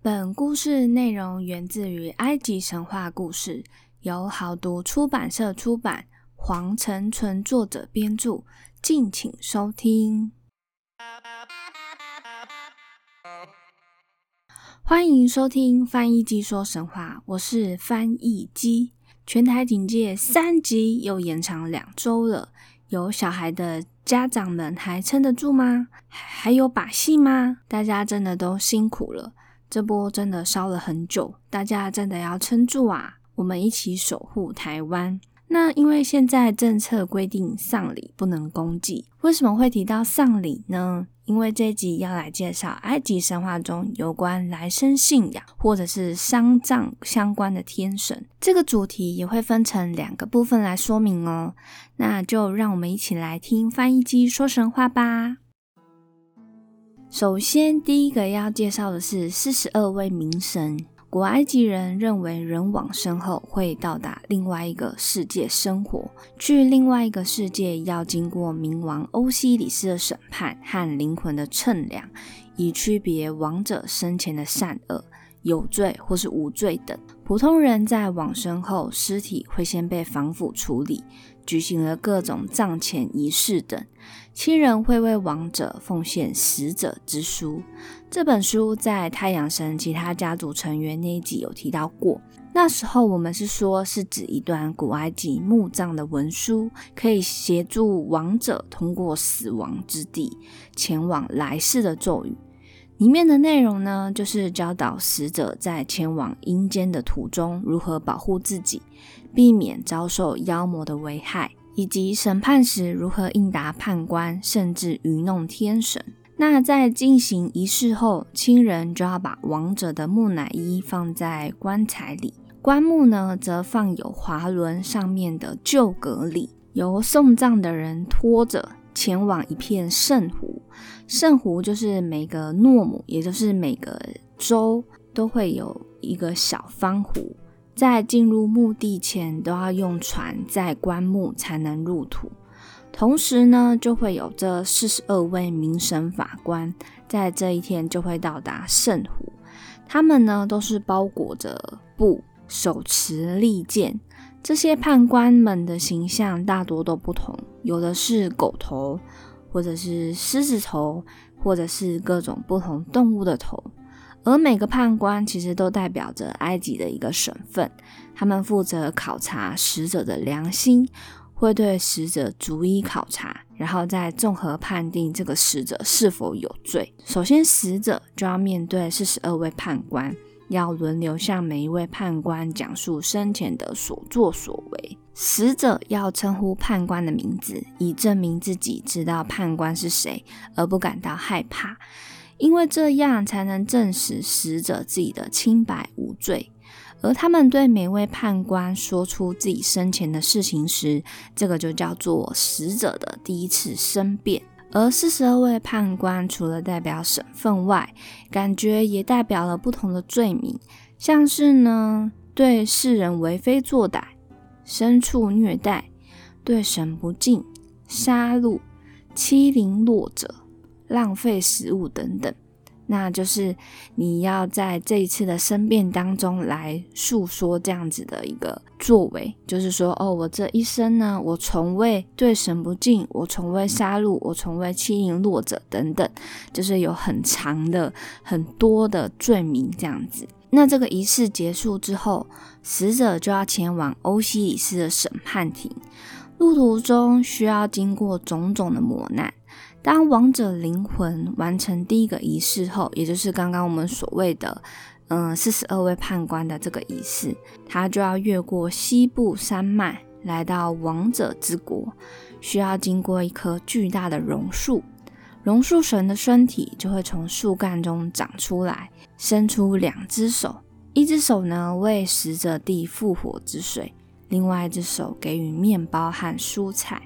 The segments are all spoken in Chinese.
本故事内容源自于埃及神话故事，由好读出版社出版，黄成纯作者编著，敬请收听。欢迎收听翻译机说神话，我是翻译机。全台警戒三级又延长两周了，有小孩的家长们还撑得住吗？还有把戏吗？大家真的都辛苦了，这波真的烧了很久，大家真的要撑住啊！我们一起守护台湾。那因为现在政策规定丧礼不能公祭，为什么会提到丧礼呢？因为这集要来介绍埃及神话中有关来生信仰或者是丧葬相关的天神，这个主题也会分成两个部分来说明哦。那就让我们一起来听翻译机说神话吧。首先，第一个要介绍的是四十二位冥神。古埃及人认为，人往生后会到达另外一个世界生活，去另外一个世界要经过冥王欧西里斯的审判和灵魂的称量，以区别亡者生前的善恶、有罪或是无罪等。普通人在往生后，尸体会先被防腐处理。举行了各种葬前仪式等，亲人会为亡者奉献死者之书。这本书在太阳神其他家族成员那一集有提到过。那时候我们是说，是指一段古埃及墓葬的文书，可以协助亡者通过死亡之地前往来世的咒语。里面的内容呢，就是教导死者在前往阴间的途中如何保护自己。避免遭受妖魔的危害，以及审判时如何应答判官，甚至愚弄天神。那在进行仪式后，亲人就要把亡者的木乃伊放在棺材里，棺木呢则放有滑轮上面的旧阁里，由送葬的人拖着前往一片圣湖。圣湖就是每个诺姆，也就是每个州都会有一个小方湖。在进入墓地前，都要用船载棺木才能入土。同时呢，就会有这四十二位民神法官，在这一天就会到达圣湖。他们呢，都是包裹着布，手持利剑。这些判官们的形象大多都不同，有的是狗头，或者是狮子头，或者是各种不同动物的头。而每个判官其实都代表着埃及的一个省份，他们负责考察死者的良心，会对死者逐一考察，然后再综合判定这个死者是否有罪。首先，死者就要面对四十二位判官，要轮流向每一位判官讲述生前的所作所为。死者要称呼判官的名字，以证明自己知道判官是谁，而不感到害怕。因为这样才能证实死者自己的清白无罪，而他们对每位判官说出自己生前的事情时，这个就叫做死者的第一次申辩。而四十二位判官除了代表省份外，感觉也代表了不同的罪名，像是呢对世人为非作歹、牲畜虐待、对神不敬、杀戮、欺凌弱者。浪费食物等等，那就是你要在这一次的申辩当中来诉说这样子的一个作为，就是说，哦，我这一生呢，我从未对神不敬，我从未杀戮，我从未欺凌弱者等等，就是有很长的、很多的罪名这样子。那这个仪式结束之后，死者就要前往欧西里斯的审判庭，路途中需要经过种种的磨难。当王者灵魂完成第一个仪式后，也就是刚刚我们所谓的，嗯，四十二位判官的这个仪式，他就要越过西部山脉，来到王者之国，需要经过一棵巨大的榕树，榕树神的身体就会从树干中长出来，伸出两只手，一只手呢为死者递复活之水，另外一只手给予面包和蔬菜。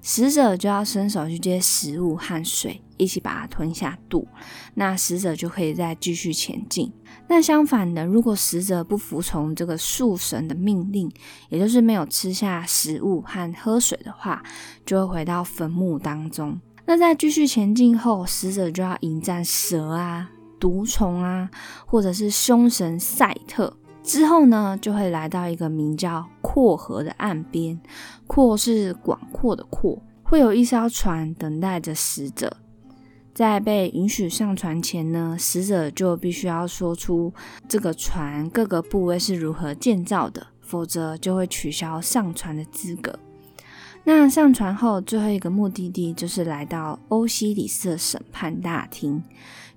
死者就要伸手去接食物和水，一起把它吞下肚，那死者就可以再继续前进。那相反的，如果死者不服从这个树神的命令，也就是没有吃下食物和喝水的话，就会回到坟墓当中。那在继续前进后，死者就要迎战蛇啊、毒虫啊，或者是凶神赛特。之后呢，就会来到一个名叫阔河的岸边，阔是广阔的阔，会有一艘船等待着死者。在被允许上船前呢，死者就必须要说出这个船各个部位是如何建造的，否则就会取消上船的资格。那上船后，最后一个目的地就是来到欧西里斯的审判大厅。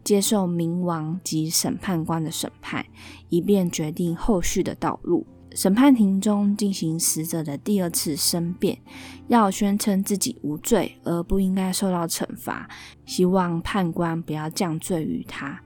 接受冥王及审判官的审判，以便决定后续的道路。审判庭中进行死者的第二次申辩，要宣称自己无罪而不应该受到惩罚，希望判官不要降罪于他。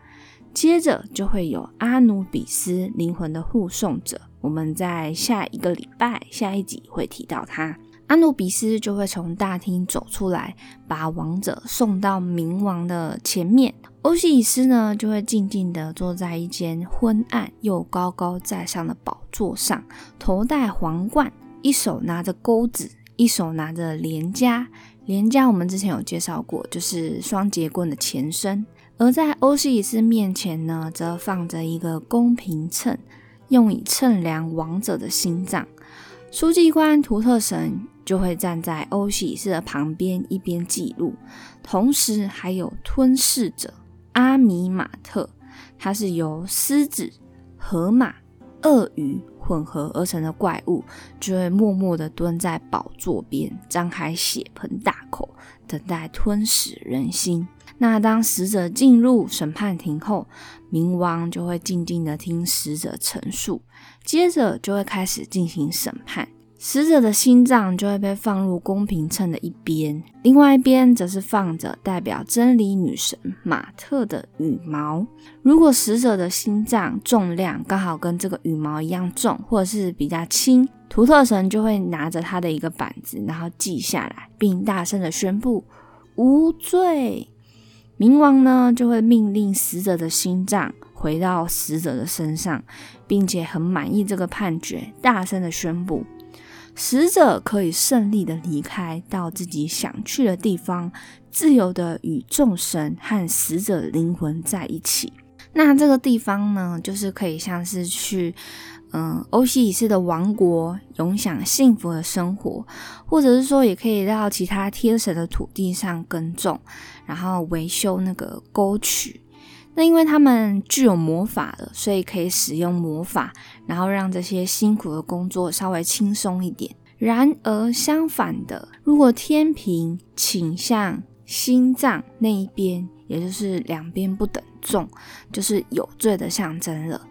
接着就会有阿努比斯灵魂的护送者，我们在下一个礼拜下一集会提到他。阿努比斯就会从大厅走出来，把王者送到冥王的前面。欧西里斯呢，就会静静地坐在一间昏暗又高高在上的宝座上，头戴皇冠，一手拿着钩子，一手拿着镰枷。镰枷我们之前有介绍过，就是双节棍的前身。而在欧西里斯面前呢，则放着一个公平秤，用以称量王者的心脏。书记官图特神就会站在欧西里斯的旁边，一边记录，同时还有吞噬者。阿米马特，它是由狮子、河马、鳄鱼混合而成的怪物，就会默默地蹲在宝座边，张开血盆大口，等待吞噬人心。那当死者进入审判庭后，冥王就会静静地听死者陈述，接着就会开始进行审判。死者的心脏就会被放入公平秤的一边，另外一边则是放着代表真理女神马特的羽毛。如果死者的心脏重量刚好跟这个羽毛一样重，或者是比较轻，图特神就会拿着他的一个板子，然后记下来，并大声的宣布无罪。冥王呢就会命令死者的心脏回到死者的身上，并且很满意这个判决，大声的宣布。死者可以顺利的离开到自己想去的地方，自由的与众神和死者灵魂在一起。那这个地方呢，就是可以像是去，嗯，欧西里斯的王国，永享幸福的生活，或者是说，也可以到其他天神的土地上耕种，然后维修那个沟渠。那因为他们具有魔法的，所以可以使用魔法，然后让这些辛苦的工作稍微轻松一点。然而相反的，如果天平倾向心脏那一边，也就是两边不等重，就是有罪的象征了。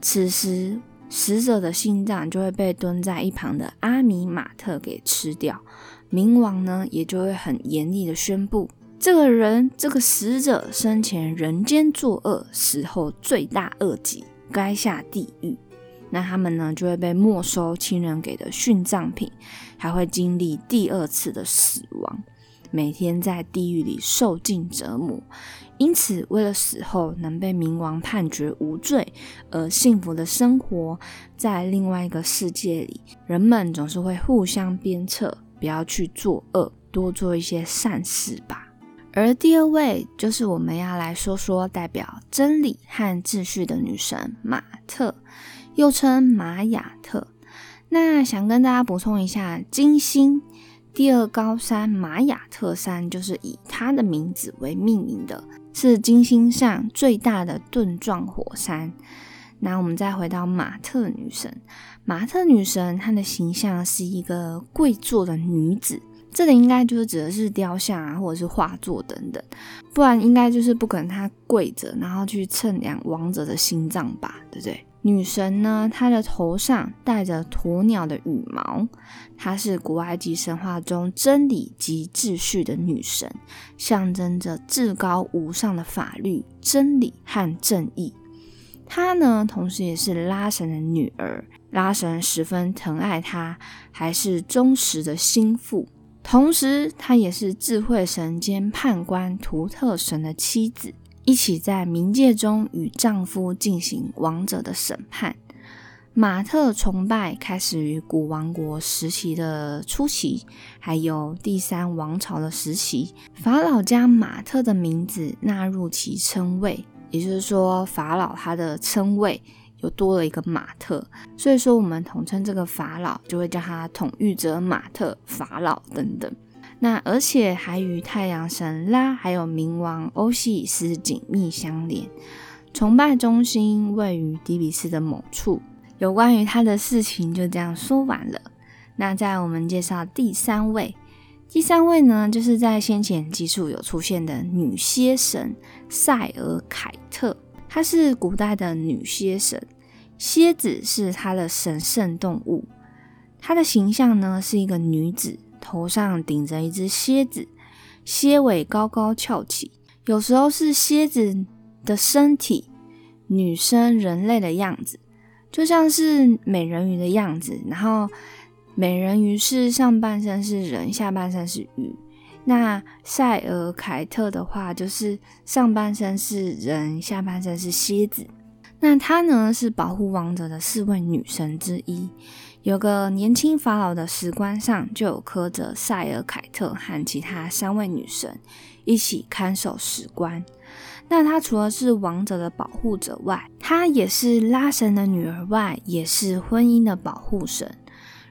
此时死者的心脏就会被蹲在一旁的阿米马特给吃掉，冥王呢也就会很严厉的宣布。这个人，这个死者生前人间作恶，死后罪大恶极，该下地狱。那他们呢，就会被没收亲人给的殉葬品，还会经历第二次的死亡，每天在地狱里受尽折磨。因此，为了死后能被冥王判决无罪而幸福的生活在另外一个世界里，人们总是会互相鞭策，不要去作恶，多做一些善事吧。而第二位就是我们要来说说代表真理和秩序的女神马特，又称玛雅特。那想跟大家补充一下，金星第二高山玛雅特山就是以她的名字为命名的，是金星上最大的盾状火山。那我们再回到马特女神，马特女神她的形象是一个跪坐的女子。这里应该就是指的是雕像啊，或者是画作等等，不然应该就是不可能他跪着，然后去称量王者的心脏吧，对不对？女神呢，她的头上戴着鸵鸟的羽毛，她是古埃及神话中真理及秩序的女神，象征着至高无上的法律、真理和正义。她呢，同时也是拉神的女儿，拉神十分疼爱她，还是忠实的心腹。同时，她也是智慧神兼判官图特神的妻子，一起在冥界中与丈夫进行王者的审判。马特崇拜开始于古王国时期的初期，还有第三王朝的时期，法老将马特的名字纳入其称谓，也就是说法老他的称谓又多了一个马特，所以说我们统称这个法老就会叫他统御者马特、法老等等。那而且还与太阳神拉还有冥王欧西里斯紧密相连，崇拜中心位于底比斯的某处。有关于他的事情就这样说完了。那在我们介绍第三位，第三位呢，就是在先前记述有出现的女蝎神塞尔凯特，她是古代的女蝎神，蝎子是她的神圣动物。她的形象呢是一个女子，头上顶着一只蝎子，蝎尾高高翘起，有时候是蝎子的身体，女生人类的样子，就像是美人鱼的样子，然后。美人鱼是上半身是人，下半身是鱼。那塞尔凯特的话，就是上半身是人，下半身是蝎子。那她呢，是保护王者的四位女神之一。有个年轻法老的石棺上就有刻着塞尔凯特和其他三位女神一起看守石棺。那她除了是王者的保护者外，她也是拉神的女儿外，也是婚姻的保护神。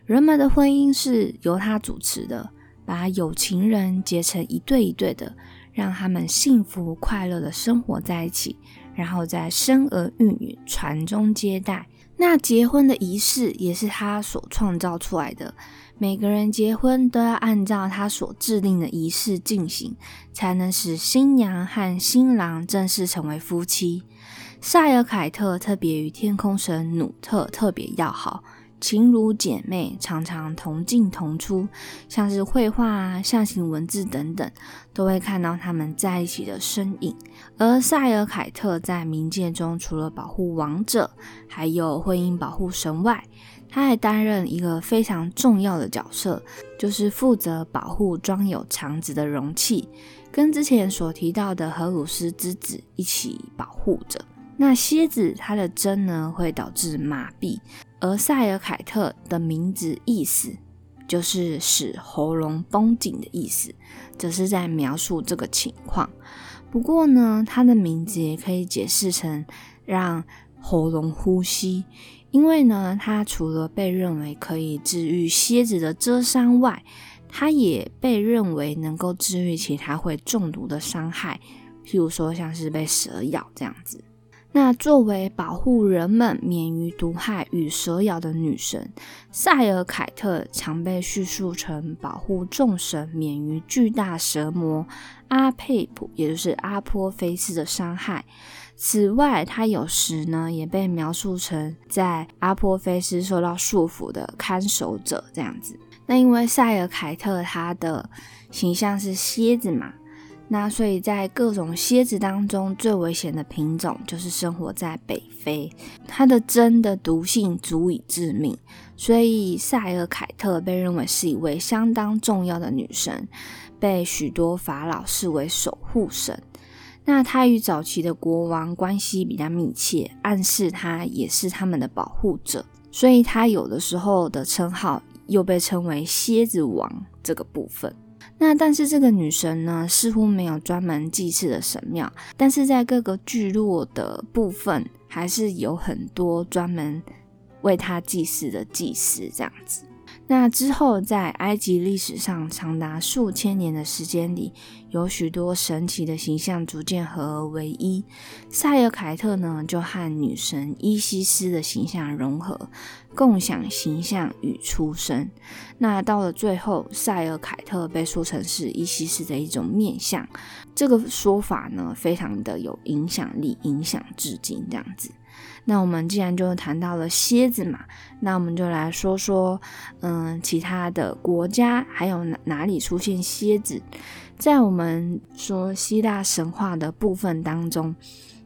人们的婚姻是由他主持的，把有情人结成一对一对的，让他们幸福快乐的生活在一起，然后再生儿育女，传宗接代。那结婚的仪式也是他所创造出来的，每个人结婚都要按照他所制定的仪式进行，才能使新娘和新郎正式成为夫妻。塞尔凯特特别与天空神努特特别要好。情如姐妹，常常同进同出，像是绘画啊、象形文字等等，都会看到他们在一起的身影。而塞尔凯特在冥界中，除了保护王者，还有婚姻保护神外，他还担任一个非常重要的角色，就是负责保护装有肠子的容器，跟之前所提到的荷鲁斯之子一起保护着。那蝎子它的针呢，会导致麻痹。而塞尔凯特的名字意思就是使喉咙绷紧的意思，则是在描述这个情况。不过呢，它的名字也可以解释成让喉咙呼吸，因为呢，它除了被认为可以治愈蝎子的蛰伤外，它也被认为能够治愈其他会中毒的伤害，譬如说像是被蛇咬这样子。那作为保护人们免于毒害与蛇咬的女神，塞尔凯特常被叙述成保护众神免于巨大蛇魔阿佩普，也就是阿波菲斯的伤害。此外，她有时呢也被描述成在阿波菲斯受到束缚的看守者这样子。那因为塞尔凯特她的形象是蝎子嘛。那所以在各种蝎子当中，最危险的品种就是生活在北非，它的针的毒性足以致命，所以塞尔凯特被认为是一位相当重要的女神，被许多法老视为守护神。那她与早期的国王关系比较密切，暗示她也是他们的保护者，所以她有的时候的称号又被称为蝎子王这个部分。那但是这个女神呢，似乎没有专门祭祀的神庙，但是在各个聚落的部分，还是有很多专门为她祭祀的祭司这样子。那之后，在埃及历史上长达数千年的时间里，有许多神奇的形象逐渐合而为一。塞尔凯特呢，就和女神伊西斯的形象融合，共享形象与出生。那到了最后，塞尔凯特被说成是伊西斯的一种面相，这个说法呢，非常的有影响力，影响至今这样子。那我们既然就谈到了蝎子嘛，那我们就来说说，嗯，其他的国家还有哪哪里出现蝎子？在我们说希腊神话的部分当中，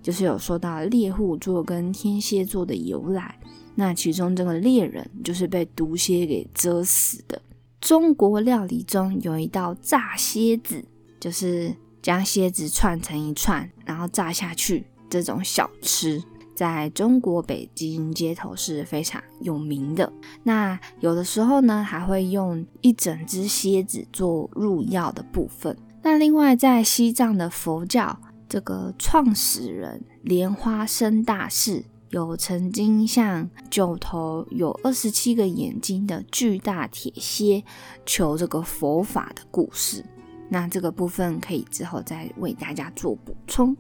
就是有说到猎户座跟天蝎座的由来。那其中这个猎人就是被毒蝎给蛰死的。中国料理中有一道炸蝎子，就是将蝎子串成一串，然后炸下去这种小吃。在中国北京街头是非常有名的。那有的时候呢，还会用一整只蝎子做入药的部分。那另外，在西藏的佛教这个创始人莲花生大士，有曾经向九头有二十七个眼睛的巨大铁蝎求这个佛法的故事。那这个部分可以之后再为大家做补充。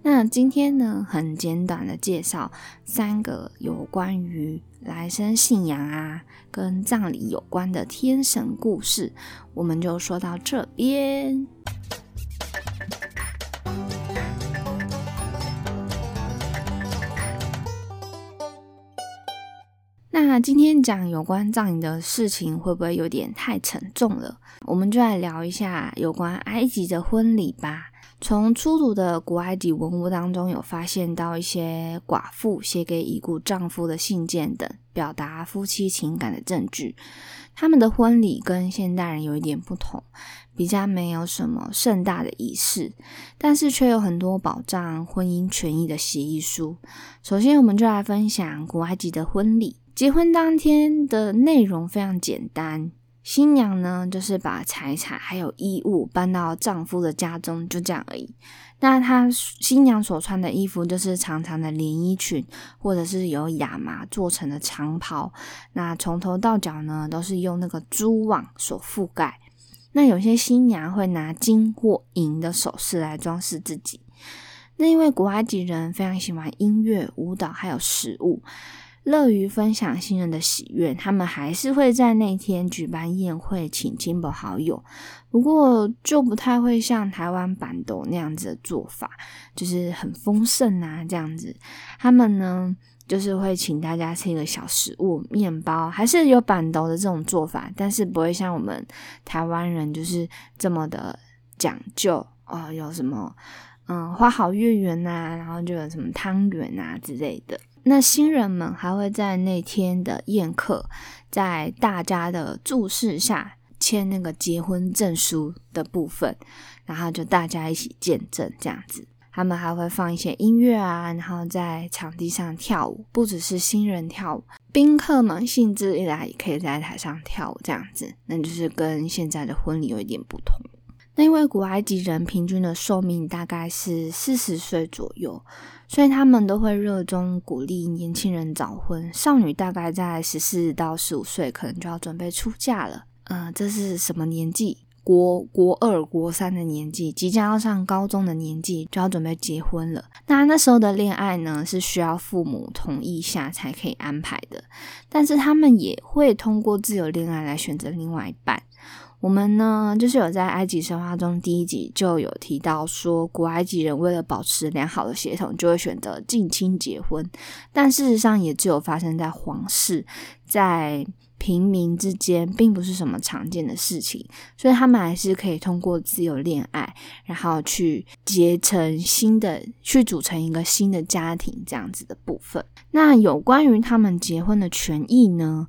那今天呢，很简短的介绍三个有关于来生信仰啊，跟葬礼有关的天神故事，我们就说到这边。那今天讲有关葬礼的事情，会不会有点太沉重了？我们就来聊一下有关埃及的婚礼吧。从出土的古埃及文物当中，有发现到一些寡妇写给已故丈夫的信件等，表达夫妻情感的证据。他们的婚礼跟现代人有一点不同，比较没有什么盛大的仪式，但是却有很多保障婚姻权益的协议书。首先，我们就来分享古埃及的婚礼。结婚当天的内容非常简单，新娘呢就是把财产还有衣物搬到丈夫的家中，就这样而已。那她新娘所穿的衣服就是长长的连衣裙，或者是由亚麻做成的长袍。那从头到脚呢都是用那个蛛网所覆盖。那有些新娘会拿金或银的首饰来装饰自己。那因为古埃及人非常喜欢音乐、舞蹈还有食物。乐于分享新人的喜悦，他们还是会在那天举办宴会，请亲朋好友。不过就不太会像台湾板斗那样子的做法，就是很丰盛啊这样子。他们呢，就是会请大家吃一个小食物，面包，还是有板斗的这种做法，但是不会像我们台湾人就是这么的讲究哦。有什么嗯花好月圆呐，然后就有什么汤圆啊之类的。那新人们还会在那天的宴客，在大家的注视下签那个结婚证书的部分，然后就大家一起见证这样子。他们还会放一些音乐啊，然后在场地上跳舞，不只是新人跳舞，宾客们兴致一来也可以在台上跳舞这样子。那就是跟现在的婚礼有一点不同。那因为古埃及人平均的寿命大概是四十岁左右。所以他们都会热衷鼓励年轻人早婚，少女大概在十四到十五岁，可能就要准备出嫁了。嗯，这是什么年纪？国国二、国三的年纪，即将要上高中的年纪，就要准备结婚了。那那时候的恋爱呢，是需要父母同意下才可以安排的，但是他们也会通过自由恋爱来选择另外一半。我们呢，就是有在埃及神话中第一集就有提到说，古埃及人为了保持良好的血统，就会选择近亲结婚。但事实上，也只有发生在皇室，在平民之间，并不是什么常见的事情。所以他们还是可以通过自由恋爱，然后去结成新的，去组成一个新的家庭这样子的部分。那有关于他们结婚的权益呢？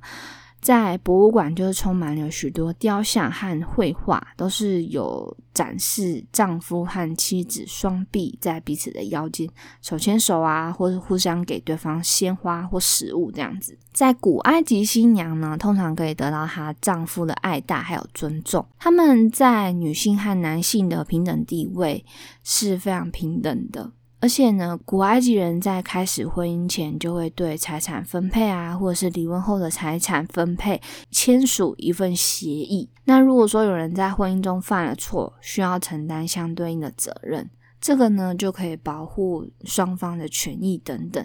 在博物馆，就是充满了许多雕像和绘画，都是有展示丈夫和妻子双臂在彼此的腰间手牵手啊，或是互相给对方鲜花或食物这样子。在古埃及，新娘呢通常可以得到她丈夫的爱戴还有尊重，他们在女性和男性的平等地位是非常平等的。而且呢，古埃及人在开始婚姻前就会对财产分配啊，或者是离婚后的财产分配签署一份协议。那如果说有人在婚姻中犯了错，需要承担相对应的责任，这个呢就可以保护双方的权益等等。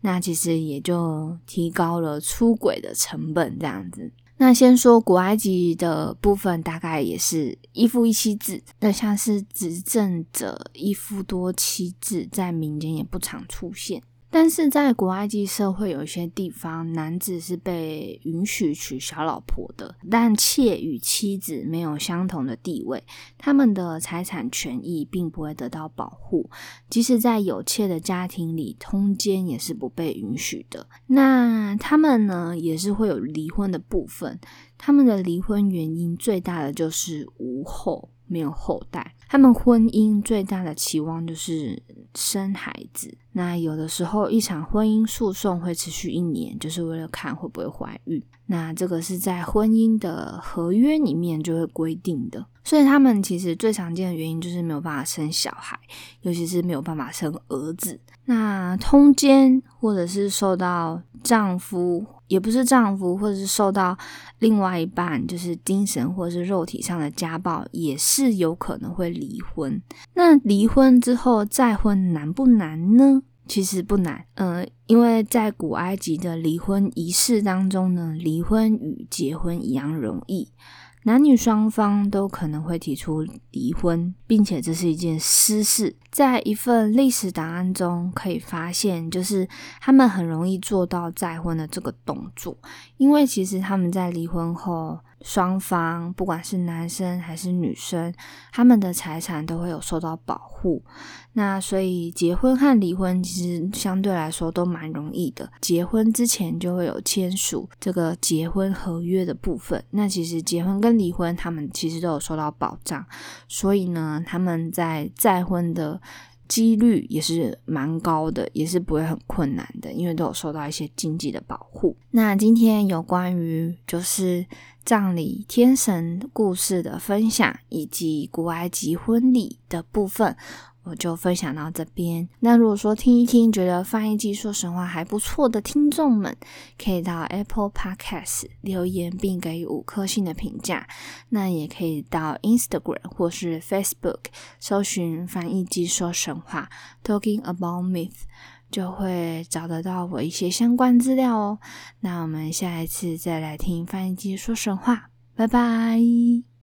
那其实也就提高了出轨的成本，这样子。那先说古埃及的部分，大概也是一夫一妻制。那像是执政者一夫多妻制，在民间也不常出现。但是在古埃及社会，有一些地方，男子是被允许娶小老婆的，但妾与妻子没有相同的地位，他们的财产权益并不会得到保护，即使在有妾的家庭里，通奸也是不被允许的。那他们呢，也是会有离婚的部分，他们的离婚原因最大的就是无后。没有后代，他们婚姻最大的期望就是生孩子。那有的时候，一场婚姻诉讼会持续一年，就是为了看会不会怀孕。那这个是在婚姻的合约里面就会规定的。所以他们其实最常见的原因就是没有办法生小孩，尤其是没有办法生儿子。那通奸或者是受到丈夫，也不是丈夫，或者是受到另外一半，就是精神或者是肉体上的家暴，也是有可能会离婚。那离婚之后再婚难不难呢？其实不难，呃，因为在古埃及的离婚仪式当中呢，离婚与结婚一样容易。男女双方都可能会提出离婚，并且这是一件私事。在一份历史档案中可以发现，就是他们很容易做到再婚的这个动作，因为其实他们在离婚后。双方不管是男生还是女生，他们的财产都会有受到保护。那所以结婚和离婚其实相对来说都蛮容易的。结婚之前就会有签署这个结婚合约的部分。那其实结婚跟离婚，他们其实都有受到保障。所以呢，他们在再婚的。几率也是蛮高的，也是不会很困难的，因为都有受到一些经济的保护。那今天有关于就是葬礼天神故事的分享，以及古埃及婚礼的部分。我就分享到这边。那如果说听一听，觉得翻译机说神话还不错的听众们，可以到 Apple Podcast 留言并给予五颗星的评价。那也可以到 Instagram 或是 Facebook 搜寻翻译机说神话 Talking About Myth，就会找得到我一些相关资料哦。那我们下一次再来听翻译机说神话，拜拜。